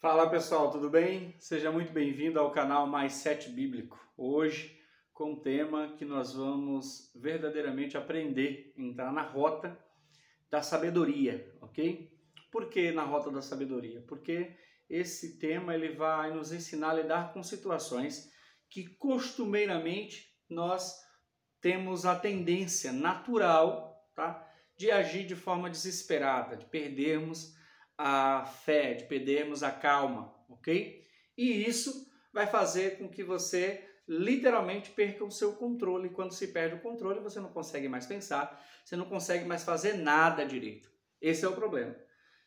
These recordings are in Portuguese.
Fala pessoal, tudo bem? Seja muito bem-vindo ao canal Mais Sete Bíblico. Hoje, com um tema que nós vamos verdadeiramente aprender, entrar na rota da sabedoria, ok? Por que na rota da sabedoria? Porque esse tema ele vai nos ensinar a lidar com situações que costumeiramente nós temos a tendência natural, tá? De agir de forma desesperada, de perdermos a fé, de perdermos a calma, ok? E isso vai fazer com que você literalmente perca o seu controle. Quando se perde o controle, você não consegue mais pensar, você não consegue mais fazer nada direito. Esse é o problema.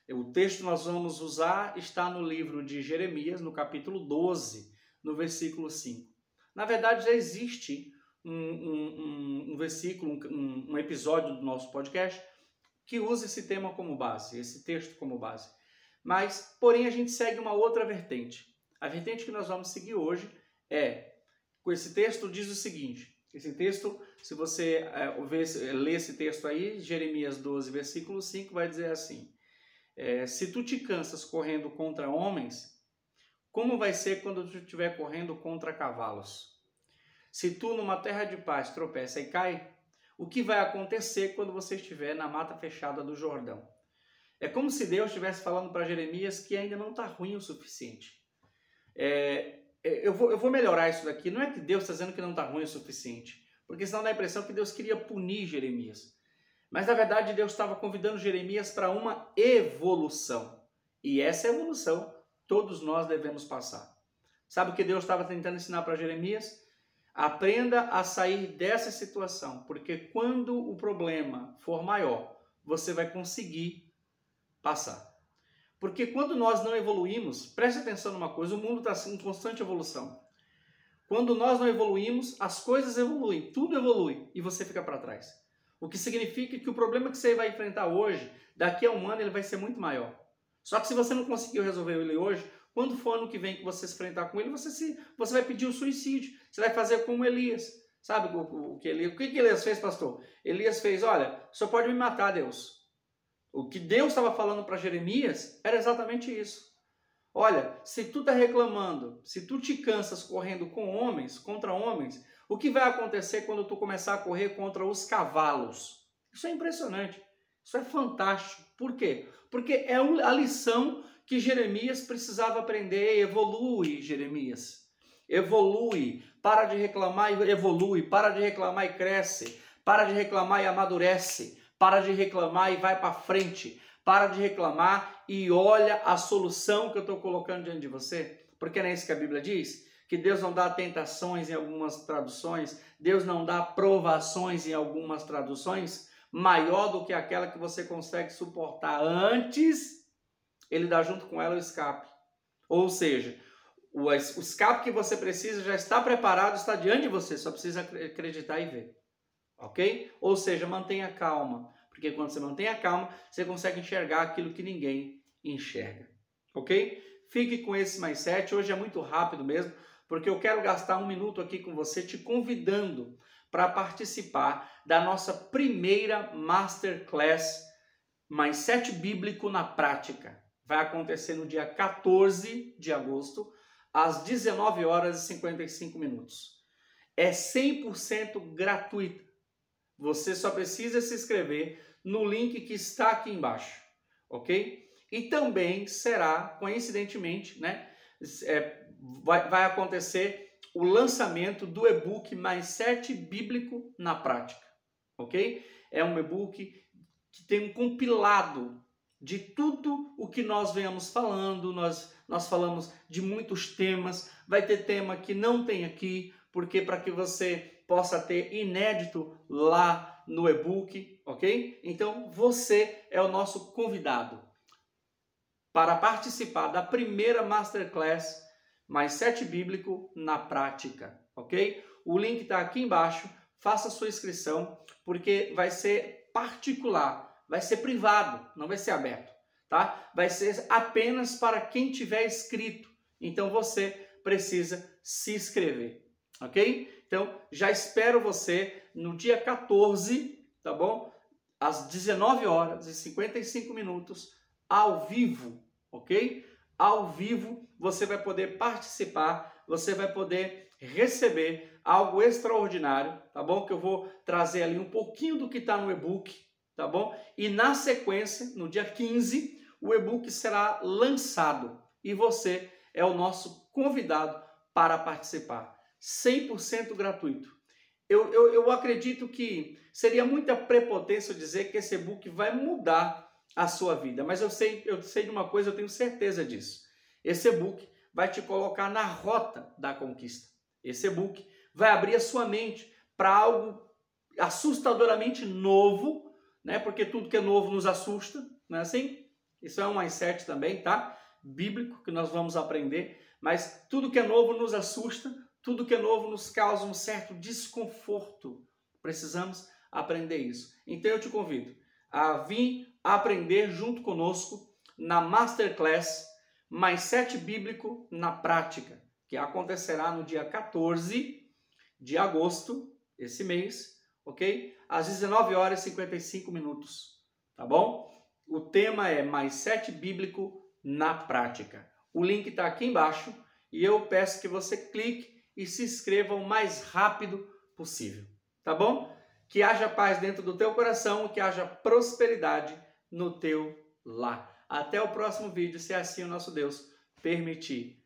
O texto que nós vamos usar está no livro de Jeremias, no capítulo 12, no versículo 5. Na verdade, já existe um, um, um, um versículo, um, um episódio do nosso podcast que usa esse tema como base, esse texto como base. Mas, porém, a gente segue uma outra vertente. A vertente que nós vamos seguir hoje é, com esse texto, diz o seguinte: esse texto, se você é, ver, ler esse texto aí, Jeremias 12, versículo 5, vai dizer assim: é, Se tu te cansas correndo contra homens, como vai ser quando tu estiver correndo contra cavalos? Se tu numa terra de paz tropeça e cai, o que vai acontecer quando você estiver na mata fechada do Jordão. É como se Deus estivesse falando para Jeremias que ainda não está ruim o suficiente. É, é, eu, vou, eu vou melhorar isso daqui. Não é que Deus está dizendo que não está ruim o suficiente, porque senão dá a impressão que Deus queria punir Jeremias. Mas na verdade Deus estava convidando Jeremias para uma evolução. E essa evolução todos nós devemos passar. Sabe o que Deus estava tentando ensinar para Jeremias? Aprenda a sair dessa situação, porque quando o problema for maior, você vai conseguir passar. Porque quando nós não evoluímos, preste atenção numa coisa: o mundo está em constante evolução. Quando nós não evoluímos, as coisas evoluem, tudo evolui e você fica para trás. O que significa que o problema que você vai enfrentar hoje, daqui a um ano, ele vai ser muito maior. Só que se você não conseguiu resolver ele hoje, quando for ano que vem que você se enfrentar com ele, você, se, você vai pedir o suicídio. Você vai fazer como Elias. Sabe o, o, que Elias, o que, Elias fez, pastor? Elias fez, olha, o senhor pode me matar, Deus. O que Deus estava falando para Jeremias era exatamente isso. Olha, se tu está reclamando, se tu te cansas correndo com homens, contra homens, o que vai acontecer quando tu começar a correr contra os cavalos? Isso é impressionante. Isso é fantástico. Por quê? Porque é a lição que Jeremias precisava aprender. Evolui, Jeremias. Evolui. Para de reclamar e evolui. Para de reclamar e cresce. Para de reclamar e amadurece. Para de reclamar e vai para frente. Para de reclamar e olha a solução que eu estou colocando diante de você. Porque não é isso que a Bíblia diz? Que Deus não dá tentações em algumas traduções, Deus não dá provações em algumas traduções, maior do que aquela que você consegue suportar antes ele dá junto com ela o escape. Ou seja, o, escape que você precisa já está preparado, está diante de você, só precisa acreditar e ver. Ok? Ou seja, mantenha calma, porque quando você mantém a calma, você consegue enxergar aquilo que ninguém enxerga. Ok? Fique com esse mais sete. Hoje é muito rápido mesmo, porque eu quero gastar um minuto aqui com você, te convidando para participar da nossa primeira Masterclass mais sete bíblico na prática vai acontecer no dia 14 de agosto, às 19 horas e 55 minutos. É 100% gratuito. Você só precisa se inscrever no link que está aqui embaixo, ok? E também será, coincidentemente, né, é, vai, vai acontecer o lançamento do e-book Mais 7 Bíblico na Prática, ok? É um e-book que tem um compilado de tudo o que nós venhamos falando, nós, nós falamos de muitos temas, vai ter tema que não tem aqui, porque para que você possa ter inédito lá no e-book, ok? Então você é o nosso convidado para participar da primeira Masterclass mais sete bíblico na prática, ok? O link está aqui embaixo, faça sua inscrição, porque vai ser particular vai ser privado, não vai ser aberto, tá? Vai ser apenas para quem tiver inscrito. Então você precisa se inscrever, ok? Então já espero você no dia 14, tá bom? Às 19 horas e 55 minutos, ao vivo, ok? ao vivo, você vai poder participar, você vai poder receber algo extraordinário, tá bom? Que eu vou trazer ali um pouquinho do que está no e-book, tá bom? E na sequência, no dia 15, o e-book será lançado e você é o nosso convidado para participar. 100% gratuito. Eu, eu, eu acredito que seria muita prepotência dizer que esse e-book vai mudar a sua vida, mas eu sei, eu sei de uma coisa, eu tenho certeza disso. Esse e-book vai te colocar na rota da conquista. Esse e-book vai abrir a sua mente para algo assustadoramente novo, né? Porque tudo que é novo nos assusta, não é assim? Isso é um mindset também, tá? Bíblico que nós vamos aprender, mas tudo que é novo nos assusta, tudo que é novo nos causa um certo desconforto. Precisamos aprender isso. Então eu te convido a vir aprender junto conosco na Masterclass Mais Sete Bíblico na Prática, que acontecerá no dia 14 de agosto, esse mês, ok? Às 19 horas e 55 minutos, tá bom? O tema é Mais Sete Bíblico na Prática. O link está aqui embaixo e eu peço que você clique e se inscreva o mais rápido possível, tá bom? Que haja paz dentro do teu coração que haja prosperidade no teu lar. Até o próximo vídeo, se assim o nosso Deus permitir.